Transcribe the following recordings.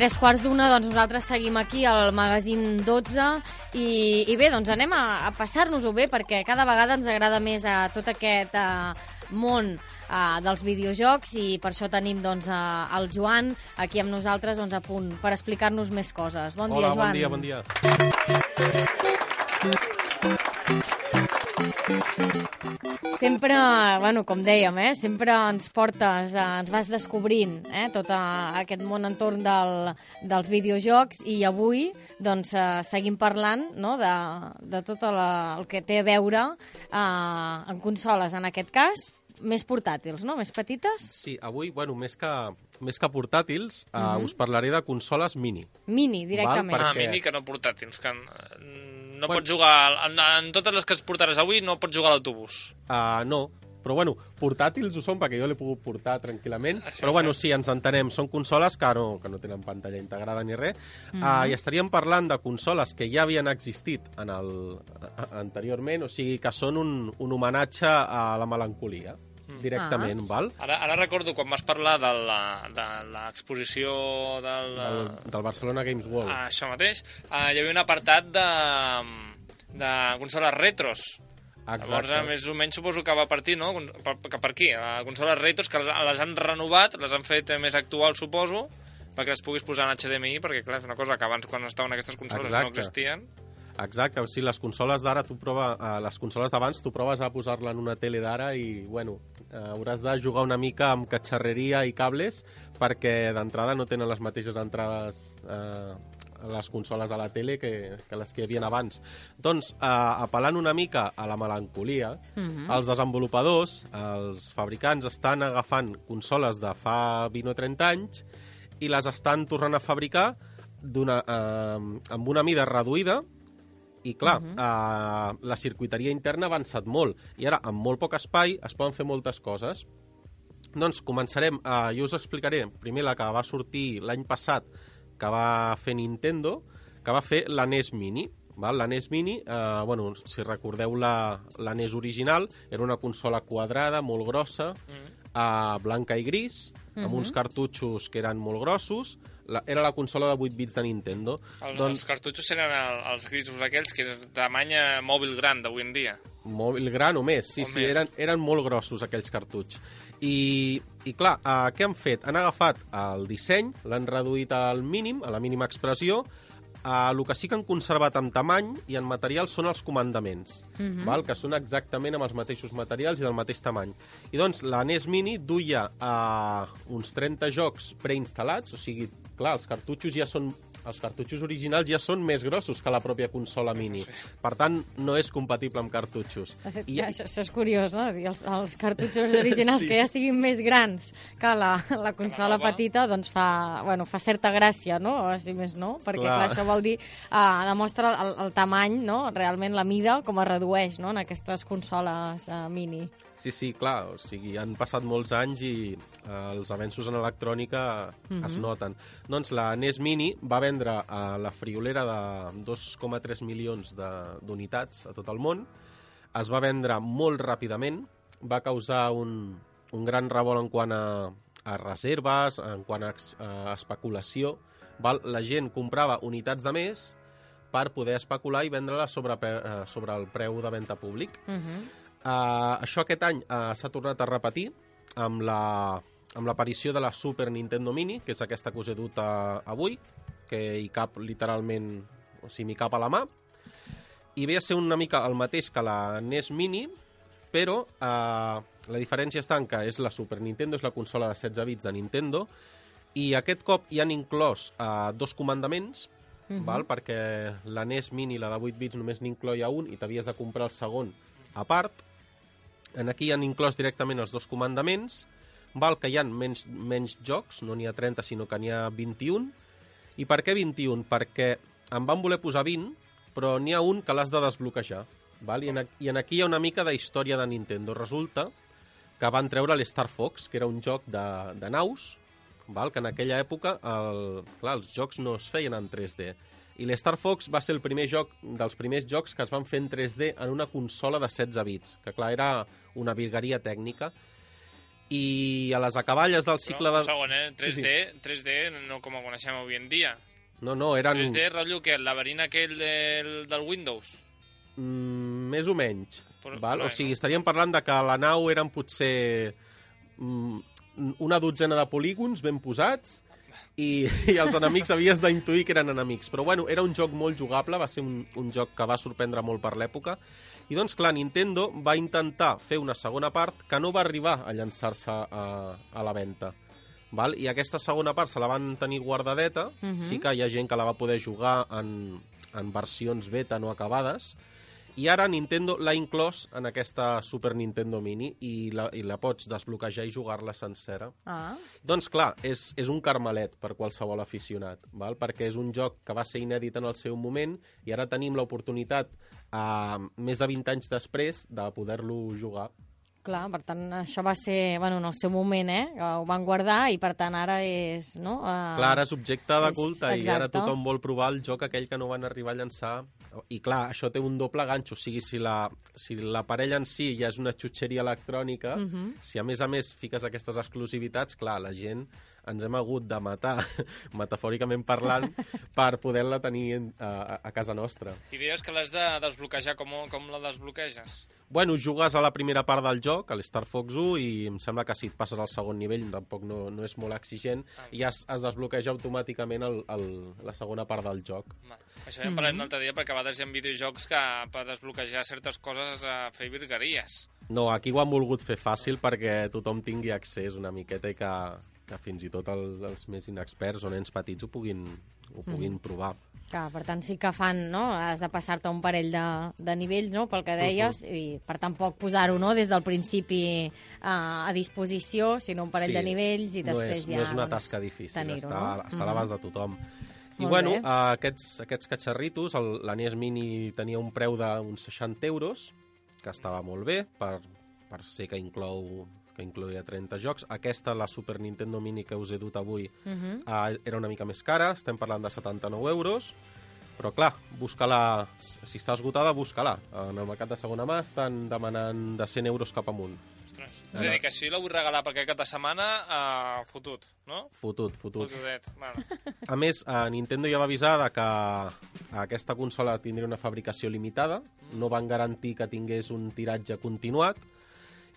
A tres quarts d'una doncs, nosaltres seguim aquí al magazín 12 i, i bé, doncs anem a, a passar-nos-ho bé perquè cada vegada ens agrada més a tot aquest uh, món uh, dels videojocs i per això tenim doncs, uh, el Joan aquí amb nosaltres doncs, a punt per explicar-nos més coses. Bon Hola, dia, Joan. bon dia, bon dia. Sempre, bueno, com dèiem, eh, sempre ens portes, eh, ens vas descobrint eh, tot eh, aquest món entorn del, dels videojocs i avui doncs, eh, seguim parlant no, de, de tot la, el que té a veure eh, en consoles, en aquest cas, més portàtils, no? Més petites? Sí, avui, bueno, més que, més que portàtils, uh Mhm. us parlaré de consoles mini. Mini, directament. Val, Ah, perquè- mini que no portàtils, que mm, no Bueno. pots jugar... En, en totes les que es portaràs avui no pots jugar a l'autobús. Uh, no, però bueno, portàtils ho són perquè jo l'he pogut portar tranquil·lament, Això però bueno, sí. sí, ens entenem, són consoles que no, que no tenen pantalla integrada ni res, uh, i estaríem parlant de consoles que ja havien existit en el, a- anteriorment, o sigui que són un, un homenatge a la melancolia, directament, val? Ara, ara recordo quan vas parlar de la- de l'exposició del... Del, del Barcelona Games World. Ah, això mateix. Uh, hi havia un apartat de, de consoles retros. Llavors, eh, més o menys suposo que va aquí, no? Per, per, per aquí, a consoles retros que les, les han renovat, les han fet eh, més actuals, suposo, perquè les puguis posar en HDMI, perquè clar, és una cosa que abans quan estaven aquestes consoles no Exacte. existien. Exacte, o sigui, les consoles d'ara, tu prova, eh, les consoles d'abans, tu proves a posar-la en una tele d'ara i, bueno, eh, hauràs de jugar una mica amb catxarreria i cables perquè d'entrada no tenen les mateixes entrades eh, a les consoles de la tele que, que les que hi havia abans. Doncs, eh, apel·lant una mica a la melancolia, Mhm. els desenvolupadors, els fabricants, estan agafant consoles de fa 20 o 30 anys i les estan tornant a fabricar eh, amb una mida reduïda i clar, uh -huh. uh, la circuiteria interna ha avançat molt i ara amb molt poc espai es poden fer moltes coses. Doncs començarem, uh, jo us explicaré primer la que va sortir l'any passat que va fer Nintendo, que va fer la NES Mini. Val? La NES Mini, eh, bueno, si recordeu la, la NES original, era una consola quadrada, molt grossa, eh, blanca i gris, amb uns cartutxos que eren molt grossos. La, era la consola de 8 bits de Nintendo. El, doncs, Els cartutxos eren el, els grisos aquells que és de tamany mòbil gran d'avui en dia. Mòbil gran o més, sí, O sí, més. eren, eren molt grossos aquells cartutx. I, i clar, eh, què han fet? Han agafat el disseny, l'han reduït al mínim, a la mínima expressió, eh, el que sí que han conservat en tamany i en material són els comandaments, Mhm. val? que són exactament amb els mateixos materials i del mateix tamany. I doncs la NES Mini duia eh, uns 30 jocs preinstal·lats, o sigui, clar, els cartutxos ja són els cartutxos originals ja són més grossos que la pròpia consola mini. Per tant, no és compatible amb cartutxos. De fet, I, això, això és curiós, no? Dir, Els, els cartutxos originals Sí. que ja siguin més grans que la, la consola nova. petita, doncs fa, bueno, fa certa gràcia, no? O si més no, perquè clar, Clar. això vol dir, uh, demostra el, el tamany, no? Realment la mida com es redueix, no? En aquestes consoles uh, mini. Sí, sí, clar, o sigui, han passat molts anys i eh, els avenços en electrònica Mhm. es noten. Doncs la NES Mini va vendre a la friolera de 2,3 milions de- d'unitats a tot el món, es va vendre molt ràpidament, va causar un, un gran revolt en quant a, a reserves, en quant a, ex- a especulació. Val? La gent comprava unitats de més per poder especular i vendre-les sobre, eh, sobre el preu de venda públic. Uh -huh. Uh, això aquest any uh, s'ha tornat a repetir amb la amb l'aparició de la Super Nintendo Mini, que és aquesta que us he dut uh, avui, que hi cap literalment, o sigui, m'hi cap a la mà, i ve a ser una mica el mateix que la NES Mini, però uh, la diferència està en que és la Super Nintendo, és la consola de 16 bits de Nintendo, i aquest cop hi han inclòs uh, dos comandaments, Mhm. val? perquè la NES Mini, la de 8 bits, només n'incloia un i t'havies de comprar el segon a part. En aquí han inclòs directament els dos comandaments, val que hi ha menys, menys jocs, no n'hi ha 30, sinó que n'hi ha 21. I per què 21? Perquè en van voler posar 20, però n'hi ha un que l'has de desbloquejar. Val? I, en, I en aquí hi ha una mica de història de Nintendo. Resulta que van treure l'Star Fox, que era un joc de, de naus, val? que en aquella època el, clar, els jocs no es feien en 3D. I l'Star Fox va ser el primer joc dels primers jocs que es van fer en 3D en una consola de 16 bits, que clar, era una virgueria tècnica. i a les acaballes del cicle Però, de... un segon, eh? 3D, Sí, sí. 3D no com ho coneixem avui en dia. No, no, eren 3D, rotllo que el laberint aquell del, del Windows. mm, més o menys. Però- val? però, O sigui, no? estaríem parlant de que la nau eren potser mm, una dotzena de polígons ben posats i, i els enemics havies d'intuir que eren enemics. Però bueno, era un joc molt jugable, va ser un, un joc que va sorprendre molt per l'època. I doncs, clar, Nintendo va intentar fer una segona part que no va arribar a llançar-se a, a la venda. Val? I aquesta segona part se la van tenir guardadeta. Mhm. Sí que hi ha gent que la va poder jugar en, en versions beta no acabades. I ara Nintendo l'ha inclòs en aquesta Super Nintendo Mini i la, i la pots desbloquejar i jugar-la sencera. Ah, Doncs clar, és, és un carmelet per qualsevol aficionat, val? perquè és un joc que va ser inèdit en el seu moment i ara tenim l'oportunitat, eh, més de 20 anys després, de poder-lo jugar. Clar, per tant, això va ser, bueno, en el seu moment, eh? que Ho van guardar i, per tant, ara és, no? Uh, Clar, ara és objecte de és- culte i ara exacte. tothom vol provar el joc aquell que no van arribar a llançar. I clar, això té un doble ganxo, o sigui, si la, si la parella en si ja és una xutxeria electrònica, Mhm. si a més a més fiques aquestes exclusivitats, clar, la gent ens hem hagut de matar, metafòricament parlant, per poder-la tenir en, a, a casa nostra. I deies que l'has de desbloquejar. Com, com la desbloqueges? Bueno, jugues a la primera part del joc, a l'Star Fox 1, i em sembla que si et passes al segon nivell tampoc no, no és molt exigent, i es, es desbloqueja automàticament el, el, la segona part del joc. Va. Això ja en parlem l'altre dia, perquè a vegades hi ha videojocs que per desbloquejar certes coses has de fer virgueries. No, aquí ho han volgut fer fàcil perquè tothom tingui accés una miqueta i que, que fins i tot el, els més inexperts o nens petits ho puguin, ho puguin Mm. provar. Clar, per tant, sí que fan, no? Has de passar-te un parell de, de nivells, no?, pel que deies, i per tampoc posar-ho, no?, des del principi a, a disposició, sinó un parell Sí, de nivells i no després és, ja... No és una doncs, tasca difícil, està, no? està a l'abast de tothom. I Molt bueno, bé. eh, aquests, aquests catxarritos, el, la NES Mini tenia un preu d'uns 60 euros, que estava molt bé per, per ser que inclou que incloïa 30 jocs. Aquesta, la Super Nintendo Mini que us he dut avui, Mhm. eh, era una mica més cara, estem parlant de 79 euros, però clar, busca-la, si està esgotada, busca-la. En el mercat de segona mà estan demanant de 100 euros cap amunt. Ostres. És a dir, que si la vull regalar per aquest cap de setmana, uh, fotut, no? Fotut, fotut. Fotudet. Bueno. A més, a Nintendo ja va avisar de que aquesta consola tindria una fabricació limitada, no van garantir que tingués un tiratge continuat,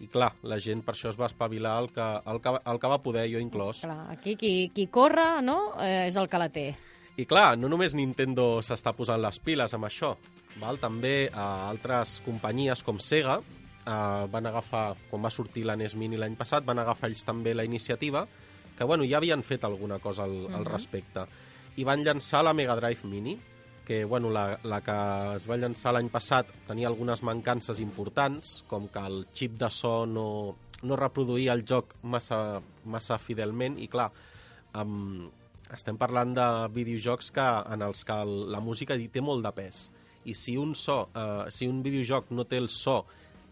i clar, la gent per això es va espavilar el que, el que, el que va poder, jo inclòs. Clar, aquí qui, qui corre, no?, eh, és el que la té. I clar, no només Nintendo s'està posant les piles amb això, val? també eh, altres companyies com Sega eh, van agafar, quan va sortir la NES Mini l'any passat, van agafar ells també la iniciativa, que bueno, ja havien fet alguna cosa al, al Mhm. respecte, i van llançar la Mega Drive Mini, que bueno, la, la que es va llançar l'any passat tenia algunes mancances importants, com que el xip de so no, no reproduïa el joc massa, massa fidelment, i clar, amb, estem parlant de videojocs que, en els que el, la música té molt de pes. I si un so, eh, si un videojoc no té el so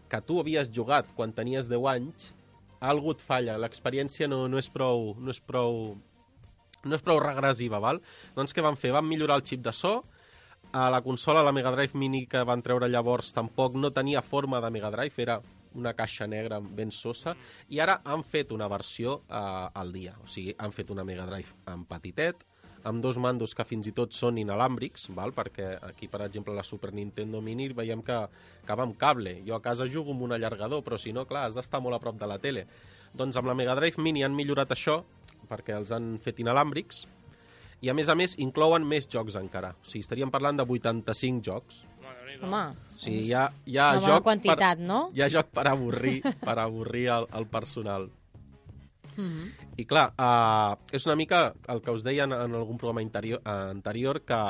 que tu havies jugat quan tenies 10 anys, algú et falla, l'experiència no, no és prou... No és prou no és prou regressiva, val? Doncs què van fer? Van millorar el xip de so, a la consola, la Mega Drive Mini que van treure llavors tampoc no tenia forma de Mega Drive, era una caixa negra ben sosa, i ara han fet una versió eh, al dia. O sigui, han fet una Mega Drive en petitet, amb dos mandos que fins i tot són inalàmbrics, val? perquè aquí, per exemple, la Super Nintendo Mini veiem que, va amb cable. Jo a casa jugo amb un allargador, però si no, clar, has d'estar molt a prop de la tele. Doncs amb la Mega Drive Mini han millorat això, perquè els han fet inalàmbrics, i a més a més inclouen més jocs encara. O sigui, estaríem parlant de 85 jocs. Home, sigui, hi ha, hi ha una bona joc quantitat, per, no? hi ha joc per avorrir, per avorrir el, el personal. Mhm. I clar, uh, és una mica el que us deia en, en algun programa interior, uh, anterior, que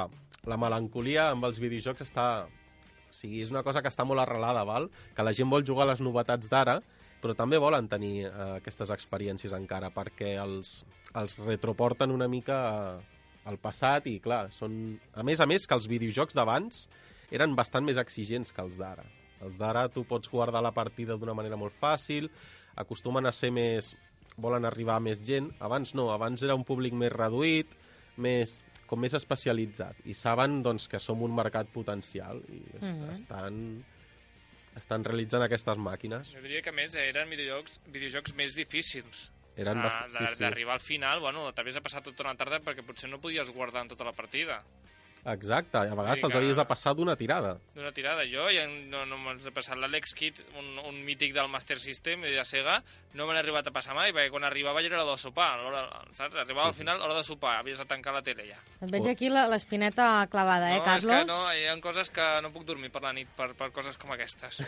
la melancolia amb els videojocs està... O sigui, és una cosa que està molt arrelada, val? que la gent vol jugar a les novetats d'ara, però també volen tenir uh, aquestes experiències encara, perquè els, els retroporten una mica uh, al passat i, clar, són... A més a més, que els videojocs d'abans eren bastant més exigents que els d'ara. Els d'ara tu pots guardar la partida d'una manera molt fàcil, acostumen a ser més volen arribar a més gent. Abans no, abans era un públic més reduït, més, com més especialitzat. I saben doncs, que som un mercat potencial i est Mhm. estan estan realitzant aquestes màquines. Jo diria que, a més, eren videojocs, videojocs més difícils. Eren Ah, bast... sí, sí. D'arribar al final, bueno, t'havies de passar tota una tarda perquè potser no podies guardar en tota la partida. Exacte, a vegades te'ls havies de passar d'una tirada. D'una tirada. Jo ja no, no m'haig de passar l'Alex Kidd, un, un mític del Master System i de Sega, no me n'he arribat a passar mai, perquè quan arribava ja era l'hora de sopar, l'hora, saps? Arribava al final, hora de sopar, havies de tancar la tele ja. Et veig aquí la- l'espineta clavada, eh, no, Carlos? és que no, hi ha coses que no puc dormir per la nit per, per coses com aquestes.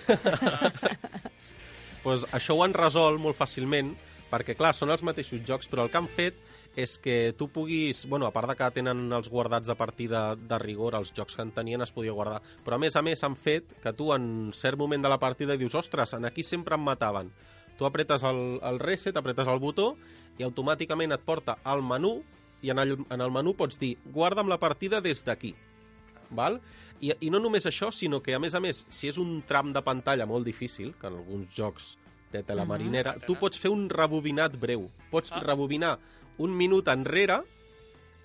pues això ho han resolt molt fàcilment, perquè, clar, són els mateixos jocs, però el que han fet és que tu puguis... Bueno, a part de que tenen els guardats de partida de rigor, els jocs que en tenien es podia guardar, però a més a més han fet que tu en cert moment de la partida dius ostres, en aquí sempre em mataven. Tu apretes el, el reset, apretes el botó i automàticament et porta al menú i en el, en el menú pots dir guarda'm la partida des d'aquí. Val? I, I no només això, sinó que, a més a més, si és un tram de pantalla molt difícil, que en alguns jocs té tela Mhm. marinera, Ah, tu tela. pots fer un rebobinat breu. Pots Ah. rebobinar un minut enrere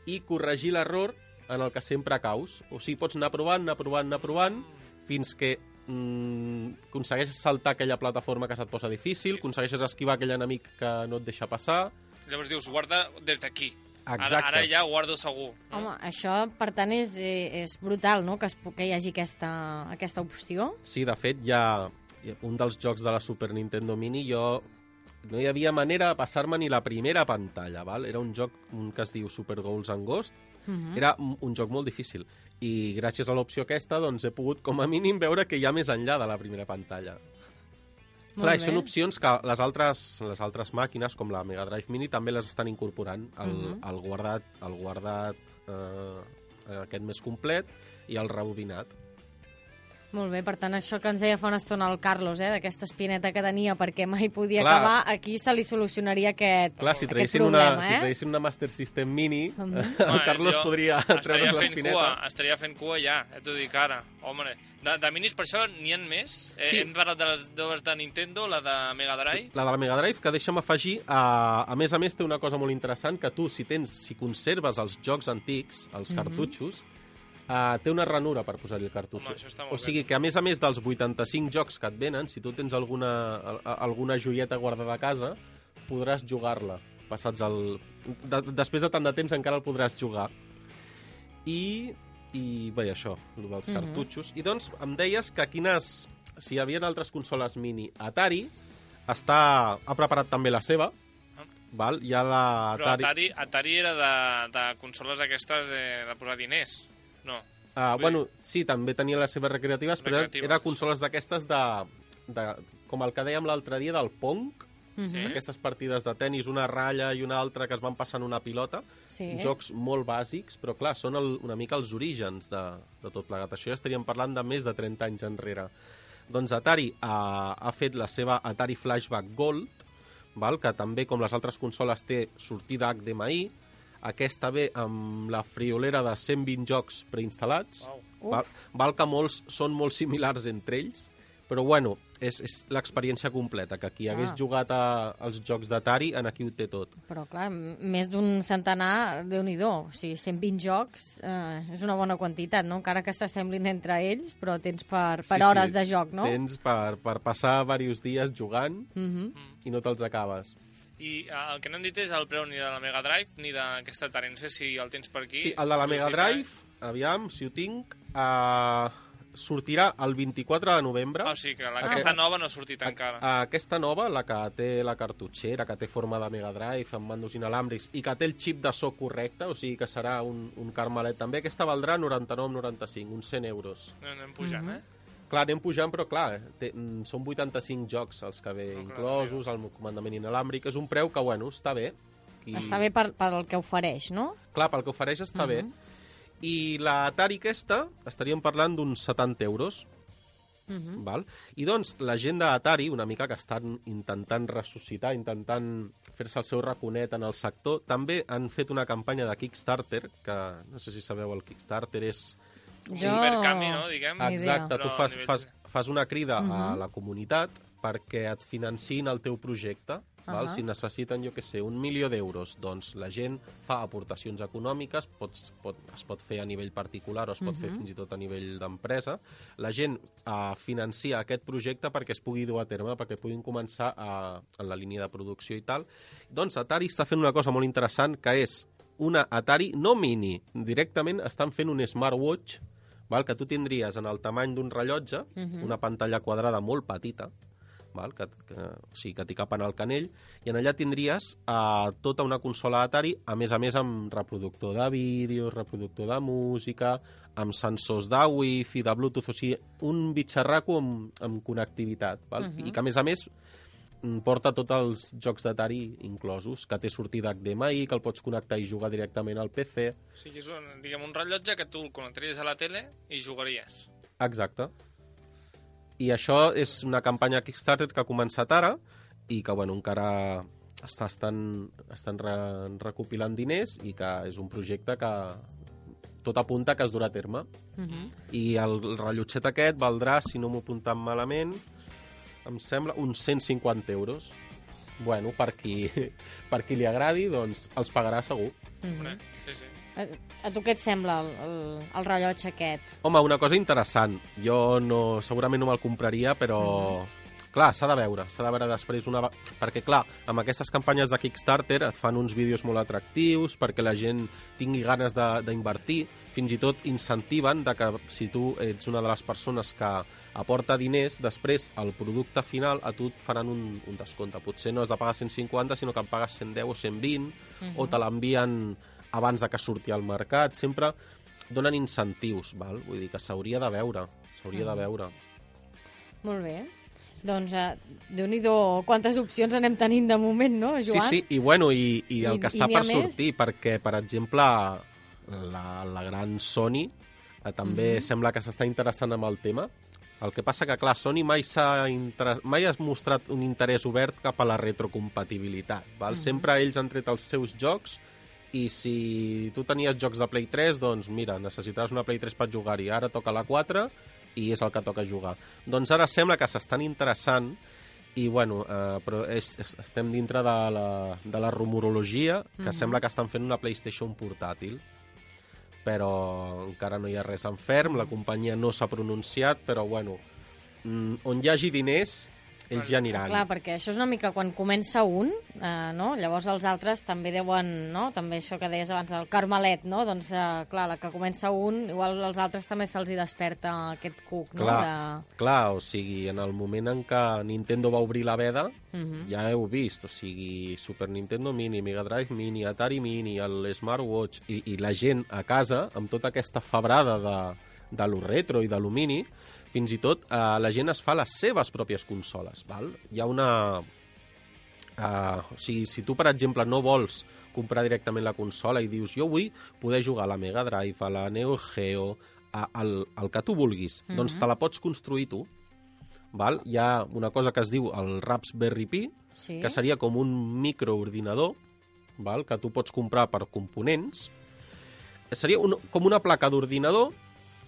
i corregir l'error en el que sempre caus. O sigui, pots anar provant, anar provant, anar provant, fins que mm, aconsegueixes saltar aquella plataforma que se't posa difícil, aconsegueixes esquivar aquell enemic que no et deixa passar... Llavors dius, guarda des d'aquí. Ara, Exacte. ara ja guardo segur. No? Home, això, per tant, és, eh, és brutal, no?, que, es, que hi hagi aquesta, aquesta opció. Sí, de fet, hi ha un dels jocs de la Super Nintendo Mini, jo no hi havia manera de passar-me ni la primera pantalla, val? Era un joc un que es diu Super Goals and Ghost, Mhm. era un, un joc molt difícil. I gràcies a l'opció aquesta, doncs, he pogut, com a mínim, veure que hi ha més enllà de la primera pantalla. Molt Clar, bé. són opcions que les altres, les altres màquines, com la Mega Drive Mini, també les estan incorporant al, Mhm. al guardat, al guardat eh, aquest més complet i al rebobinat. Molt bé, per tant, això que ens deia fa una estona el Carlos, eh, d'aquesta espineta que tenia perquè mai podia Clar. acabar, aquí se li solucionaria aquest, Clar, si aquest problema, una, si eh? traguessin una Master System Mini, Mhm. el Home, Carlos jo podria treure's l'espineta. Cua, estaria fent cua ja, ja t'ho dic ara. Home, de, de minis per això n'hi ha més. Eh, Sí. Hem parlat de les dues de Nintendo, la de Mega Drive. La de la Mega Drive, que deixa'm afegir, a, a més a més té una cosa molt interessant, que tu, si tens, si conserves els jocs antics, els Mhm. cartutxos, uh, té una ranura per posar-hi el cartutxo. Home, això està molt o sigui que, a més a més dels 85 jocs que et venen, si tu tens alguna, a- a- alguna joieta guardada a casa, podràs jugar-la. Passats el... De, després de tant de temps encara el podràs jugar. I, i bé, això, el dels Mhm. cartutxos. I doncs em deies que quines... Si hi havia altres consoles mini, Atari està, ha preparat també la seva, Ah. val? Hi ha la Però Atari, Atari era de, de consoles aquestes de, de posar diners. No. Uh, Vull bueno, sí, també tenia les seves recreatives, però Recreatives. era consoles d'aquestes de, de... Com el que dèiem l'altre dia del Pong, Mhm. Sí. aquestes partides de tennis, una ratlla i una altra que es van passant una pilota, Sí. jocs molt bàsics, però clar, són el, una mica els orígens de, de tot plegat. Això ja estaríem parlant de més de 30 anys enrere. Doncs Atari ha, ha fet la seva Atari Flashback Gold, val? que també, com les altres consoles, té sortida HDMI, aquesta ve amb la friolera de 120 jocs preinstal·lats. Uf. val, val que molts són molt similars entre ells, però bueno, és, és l'experiència completa, que qui Ah. hagués jugat a, als jocs d'Atari, en aquí ho té tot. Però, clar, més d'un centenar, déu nhi O sigui, 120 jocs eh, és una bona quantitat, no? Encara que s'assemblin entre ells, però tens per, per Sí, hores sí. de joc, no? Tens per, per passar diversos dies jugant Mhm. i no te'ls acabes. I eh, el que no hem dit és el preu ni de la Mega Drive ni d'aquesta Atari. No sé si el tens per aquí. Sí, el de la Mega. Drive, aviam, si ho tinc, uh, sortirà el 24 de novembre. Ah, o sigui que la, Aquest- aquesta nova no ha sortit encara. A- Aquesta nova, la que té la cartutxera, que té forma de Mega Drive, amb mandos inalàmbrics, i que té el xip de so correcte, o sigui que serà un, un carmelet també, aquesta valdrà 99,95, uns 100 euros. No, anem pujant, Mhm. eh? Clar, anem pujant, però clar, té, mm, són 85 jocs els que ve No, clar, inclosos, el comandament inalàmbric, és un preu que, bueno, està bé. Qui... Està bé per, per el que ofereix, no? Clar, pel que ofereix està bé. I la Atari aquesta, estaríem parlant d'uns 70 euros. Mhm. Val? I doncs la gent d'Atari, una mica que estan intentant ressuscitar, intentant fer-se el seu raconet en el sector, també han fet una campanya de Kickstarter, que no sé si sabeu, el Kickstarter és... Un Jo- Mercami, no, diguem. Exacte, tu fas, nivell- fas, fas una crida a Mhm. la comunitat perquè et financin el teu projecte. Val? Si necessiten, jo que sé, un milió d'euros, doncs la gent fa aportacions econòmiques, pots, pot, es pot fer a nivell particular o es pot uh -huh. fer fins i tot a nivell d'empresa. La gent uh, financia aquest projecte perquè es pugui dur a terme, perquè puguin començar a, en la línia de producció i tal. Doncs Atari està fent una cosa molt interessant, que és una Atari no mini, directament estan fent un smartwatch val? que tu tindries en el tamany d'un rellotge, uh -huh. una pantalla quadrada molt petita, val? que, que, o sigui, que t'hi cap en el canell, i en allà tindries uh, tota una consola Atari, a més a més amb reproductor de vídeo, reproductor de música, amb sensors de wifi, de bluetooth, o sigui, un bitxarraco amb, amb connectivitat, val? Uh -huh. i que a més a més porta tots els jocs d'Atari inclosos, que té sortida HDMI, que el pots connectar i jugar directament al PC. O sigui, és un, diguem, un rellotge que tu el connectaries a la tele i jugaries. Exacte. I això és una campanya Kickstarter que ha començat ara i que, bueno, encara està, estan, estan re, recopilant diners i que és un projecte que tot apunta que es durà a terme. Uh mhm. -huh. I el, el rellotget aquest valdrà, si no m'ho apuntat malament, em sembla, uns 150 euros. Bueno, per qui, per qui li agradi, doncs els pagarà segur. Mm -hmm. sí, sí. A, a tu què et sembla el, el, el rellotge aquest? Home, una cosa interessant. Jo no, segurament no me'l compraria, però... Mm -hmm clar, s'ha de veure, s'ha de veure després una... Perquè, clar, amb aquestes campanyes de Kickstarter et fan uns vídeos molt atractius perquè la gent tingui ganes d'invertir, fins i tot incentiven de que si tu ets una de les persones que aporta diners, després el producte final a tu et faran un, un descompte. Potser no has de pagar 150, sinó que en pagues 110 o 120, uh -huh. o te l'envien abans de que surti al mercat. Sempre donen incentius, val? vull dir que s'hauria de veure, s'hauria uh -huh. de veure. Molt bé. Doncs, uh, déu-n'hi-do, quantes opcions anem tenint de moment, no, Joan? Sí, sí, i bueno, i, i el I, que està per sortir, més? perquè, per exemple, la, la gran Sony eh, també mm -hmm. sembla que s'està interessant amb el tema. El que passa que, clar, Sony mai, inter... mai ha mostrat un interès obert cap a la retrocompatibilitat. Val? Mm -hmm. Sempre ells han tret els seus jocs i si tu tenies jocs de Play 3, doncs mira, necessitaves una Play 3 per jugar-hi. Ara toca la 4 i és el que toca jugar. Doncs ara sembla que s'estan interessant i bueno, eh, però és, és, estem dintre de la, de la rumorologia que mm -hmm. sembla que estan fent una PlayStation portàtil però encara no hi ha res en ferm, la companyia no s'ha pronunciat, però bueno, mm, on hi hagi diners ells ja aniran. Clar, perquè això és una mica quan comença un, eh, no? llavors els altres també deuen, no? també això que deies abans, el carmelet, no? doncs eh, clar, la que comença un, igual als altres també se'ls hi desperta aquest cuc. Clar, no? de... clar, o sigui, en el moment en què Nintendo va obrir la veda, uh mhm. -huh. ja heu vist, o sigui, Super Nintendo Mini, Mega Drive Mini, Atari Mini, el Smartwatch, i, i la gent a casa, amb tota aquesta febrada de, de lo retro i de lo mini, fins i tot eh, la gent es fa les seves pròpies consoles. Val? Hi ha una... Uh, o sigui, si tu, per exemple, no vols comprar directament la consola i dius jo vull poder jugar a la Mega Drive, a la Neo Geo, a, al, al que tu vulguis, mm -hmm. doncs te la pots construir tu. Val? Hi ha una cosa que es diu el Raspberry Pi, sí? que seria com un microordinador val? que tu pots comprar per components. Seria un, com una placa d'ordinador,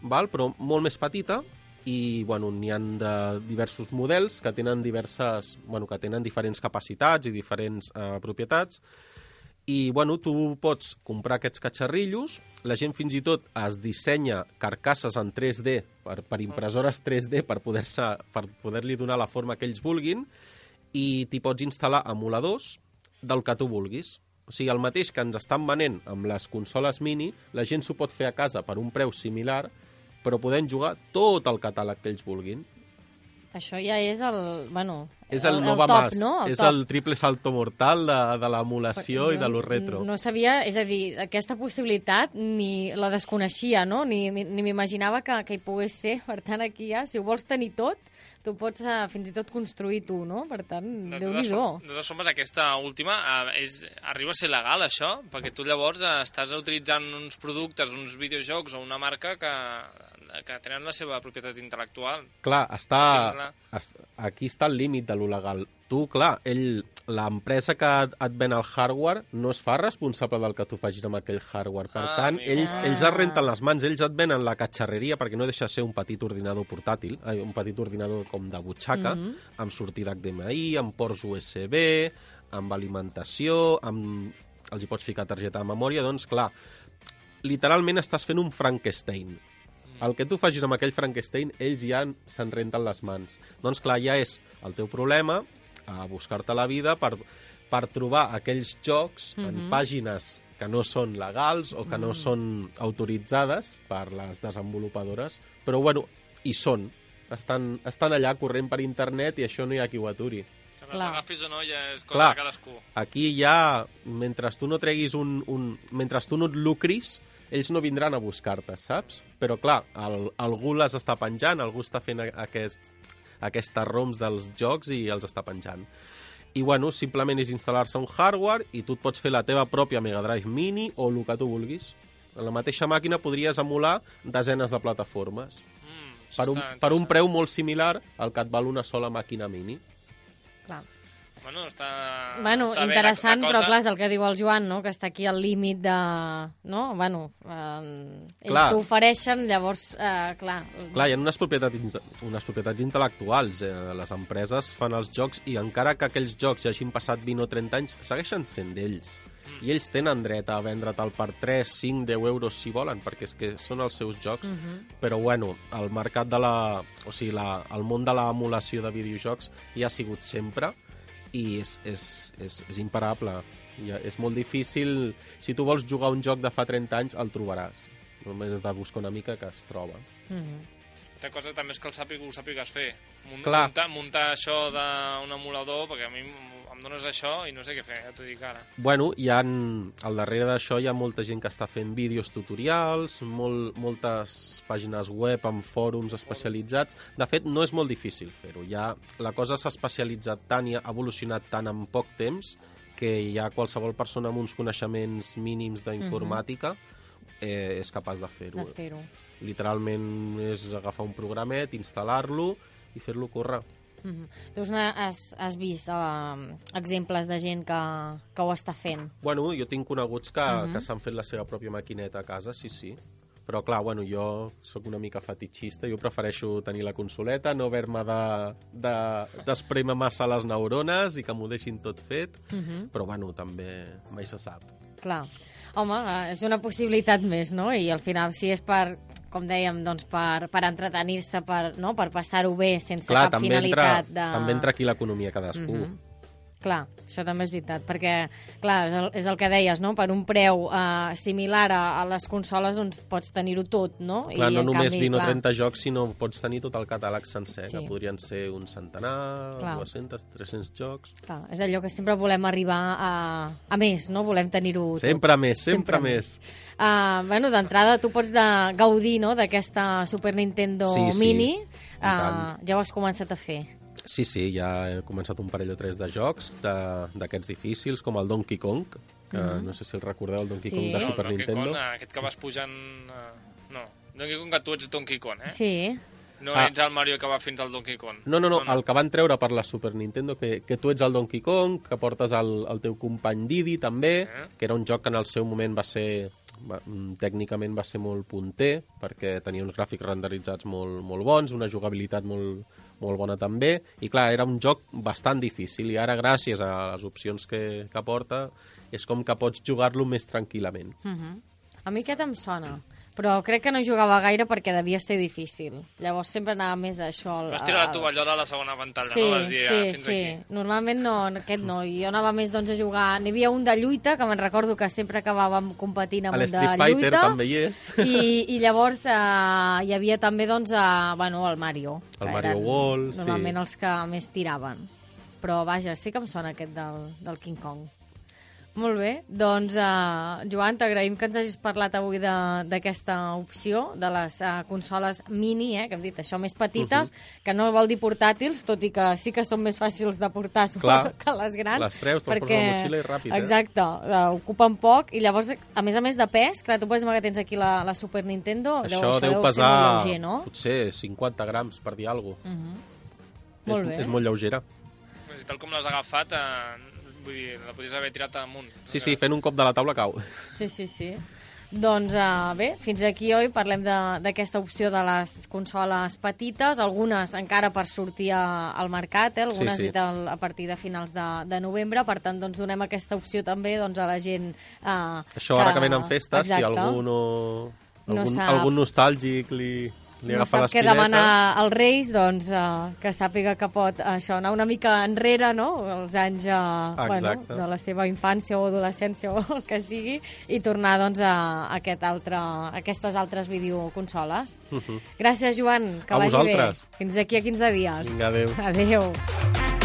val? però molt més petita, i bueno, n'hi han de diversos models que tenen diverses, bueno, que tenen diferents capacitats i diferents eh, propietats i bueno, tu pots comprar aquests catxarrillos, la gent fins i tot es dissenya carcasses en 3D per, per impressores 3D per poder-li per poder donar la forma que ells vulguin i t'hi pots instal·lar emuladors del que tu vulguis. O sigui, el mateix que ens estan venent amb les consoles mini, la gent s'ho pot fer a casa per un preu similar però podem jugar tot el catàleg que ells vulguin. Això ja és el... Bueno, és el, el no va top, más. No? El és top. el triple salto mortal de, de l'emulació no, i de lo retro. No sabia, és a dir, aquesta possibilitat ni la desconeixia, no? Ni, ni m'imaginava que, que hi pogués ser. Per tant, aquí ja, si ho vols tenir tot, tu pots uh, fins i tot construir tu, no? Per tant, déu nhi De totes formes, aquesta última uh, és, arriba a ser legal, això? Perquè tu llavors uh, estàs utilitzant uns productes, uns videojocs o una marca que que tenen la seva propietat intel·lectual. Clar, està, aquí està el límit de lo legal. Tu, clar, ell, l'empresa que et, et ven el hardware no es fa responsable del que tu facis amb aquell hardware. Per Ah, tant, ells, ells es renten les mans, ells et venen la catxarreria perquè no deixa de ser un petit ordinador portàtil, ai, un petit ordinador com de butxaca, Mhm. amb sortida HDMI, amb ports USB, amb alimentació, amb... els hi pots ficar targeta de memòria, doncs, clar, literalment estàs fent un Frankenstein. El que tu facis amb aquell Frankenstein, ells ja se'n renten les mans. Doncs clar, ja és el teu problema a buscar-te la vida per, per trobar aquells jocs mm -hmm. en pàgines que no són legals o que no són autoritzades per les desenvolupadores, però bueno, hi són. Estan, estan allà corrent per internet i això no hi ha qui ho aturi. Que les Clar. agafis o no ja és cosa Clar. de cadascú. Aquí ja, mentre tu no treguis un... un mentre tu no et lucris, ells no vindran a buscar-te, saps? Però clar, el, algú les està penjant, algú està fent a- aquest, aquestes ROMs dels jocs i els està penjant. I bueno, simplement és instal·lar-se un hardware i tu et pots fer la teva pròpia Mega Drive Mini o el que tu vulguis. En la mateixa màquina podries emular desenes de plataformes Mm, per un, per un preu molt similar al que et val una sola màquina mini. Clar. Bueno, està... Bueno, està bé, interessant, la, la però cosa... clar, és el que diu el Joan, no? que està aquí al límit de... No? Bueno, eh, ells Clar. t'ho ofereixen, llavors, eh, clar... Clar, hi ha unes propietats, unes propietats intel·lectuals. Eh? Les empreses fan els jocs i encara que aquells jocs ja hagin passat 20 o 30 anys, segueixen sent d'ells. I ells tenen dret a vendre'l per 3, 5, 10 euros si volen, perquè és que són els seus jocs. Uh -huh. Però bueno, el mercat de la... O sigui, la, el món de l'emulació de videojocs hi ha sigut sempre i és, és, és, és imparable. I és molt difícil... Si tu vols jugar un joc de fa 30 anys, el trobaràs. Només has de buscar una mica que es troba. Uh -huh. Altra cosa també és que el sàpiga, ho sàpigues fer. Mun Clar. Muntar, muntar això d'un emulador, perquè a mi em dones això i no sé què fer, ja t'ho dic ara. Bueno, hi ha, al darrere d'això hi ha molta gent que està fent vídeos tutorials, molt, moltes pàgines web amb fòrums especialitzats. De fet, no és molt difícil fer-ho. Ja, la cosa s'ha especialitzat tant i ha evolucionat tant en poc temps que ja qualsevol persona amb uns coneixements mínims d'informàtica eh, és capaç de De fer-ho. Literalment és agafar un programet, instal·lar-lo i fer-lo córrer. Uh -huh. Tu has, has, vist uh, exemples de gent que, que ho està fent. Bueno, jo tinc coneguts que, Mhm. -huh. que s'han fet la seva pròpia maquineta a casa, sí, sí. Però, clar, bueno, jo sóc una mica fetichista, jo prefereixo tenir la consoleta, no haver-me de, de, d'esprémer massa les neurones i que m'ho deixin tot fet, Uh -huh. però, bueno, també mai se sap. Clar. Home, eh, és una possibilitat més, no? I al final, si és per, com dèiem, doncs per, per entretenir-se, per, no? per passar-ho bé, sense clar, cap també entra, finalitat de... també entra aquí l'economia cadascú. Mhm. Clar, això també és veritat, perquè, clar, és el, és el que deies, no? Per un preu uh, similar a, a les consoles, doncs pots tenir-ho tot, no? Clar, no en només canvi, 20 o clar, 30 jocs, sinó pots tenir tot el catàleg sencer, Sí. que podrien ser un centenar, Clar. 200, 300 jocs. Clar, és allò que sempre volem arribar a, a més, no? Volem tenir-ho tot. Sempre més, sempre, més. Uh, bueno, d'entrada tu pots de gaudir no, d'aquesta Super Nintendo Sí, sí, Mini. i Uh, tant. ja ho has començat a fer. Sí, sí, ja he començat un parell o tres de jocs de- d'aquests difícils, com el Donkey Kong, que no sé si el recordeu, el Donkey Sí. Kong de No, Super Donkey Nintendo. Kong, eh, aquest que vas pujant... eh, no, Donkey Kong que tu ets Donkey Kong, eh? Sí. No Ah. ets el Mario que va fins al Donkey Kong. No, no, no, el que van treure per la Super Nintendo, que, que tu ets el Donkey Kong, que portes el, el teu company Didi, també, Eh? que era un joc que en el seu moment va ser va, mm, tècnicament va ser molt punter perquè tenia uns gràfics renderitzats molt, molt bons, una jugabilitat molt, molt bona també, i clar, era un joc bastant difícil, i ara gràcies a les opcions que, que porta és com que pots jugar-lo més tranquil·lament. Uh -huh. A mi aquest em sona, però crec que no jugava gaire perquè devia ser difícil. Llavors sempre anava més a això. al- Vas tirar la al- tovallola a la segona pantalla, Sí, no? Vas dir, sí, ah, fins sí. aquí. Normalment no, aquest no. Jo anava més doncs, a jugar... N'hi havia un de lluita, que me'n recordo que sempre acabàvem competint amb A un de l'Street Fighter lluita. també hi és. I, i llavors eh, hi havia també doncs, eh, bueno, el Mario. El Mario eren World, sí. Normalment els que més tiraven. Però vaja, sí que em sona aquest del, del King Kong. Molt bé, doncs uh, Joan, t'agraïm que ens hagis parlat avui de- d'aquesta opció de les uh, consoles mini, eh, que hem dit això, més petites, uh -huh. que no vol dir portàtils, tot i que sí que són més fàcils de portar suposo, Clar. que les grans. Les treus, poses a la motxilla i ràpid, eh? Exacte, uh, ocupen poc, i llavors, a més a més de pes, clar, tu per exemple que tens aquí la, la Super Nintendo, Això deu, deu deu pesar ser molt lleuger, no? potser 50 grams, per dir alguna cosa. Molt és, bé. és molt lleugera. Si tal com l'has agafat, eh, vull dir, la podries haver tirat amunt. Sí, sí, fent un cop de la taula cau. Sí, sí, sí. Doncs uh, bé, fins aquí oi parlem de- d'aquesta opció de les consoles petites, algunes encara per sortir a, al mercat, eh? algunes Sí, sí. al- a partir de finals de, de novembre, per tant doncs, donem aquesta opció també doncs, a la gent... Uh, Això ara que venen festes, si Exacte. algú no... No Algun, sap. algun nostàlgic li, li no sap què demanar als Reis, doncs uh, que sàpiga que pot això anar una mica enrere, no?, els anys uh, bueno, de la seva infància o adolescència o el que sigui, i tornar doncs, a, aquest altre, a aquestes altres videoconsoles. Mhm. Gràcies, Joan, que A vagi vosaltres. bé. Fins aquí a 15 dies. Vinga, adéu. Adéu.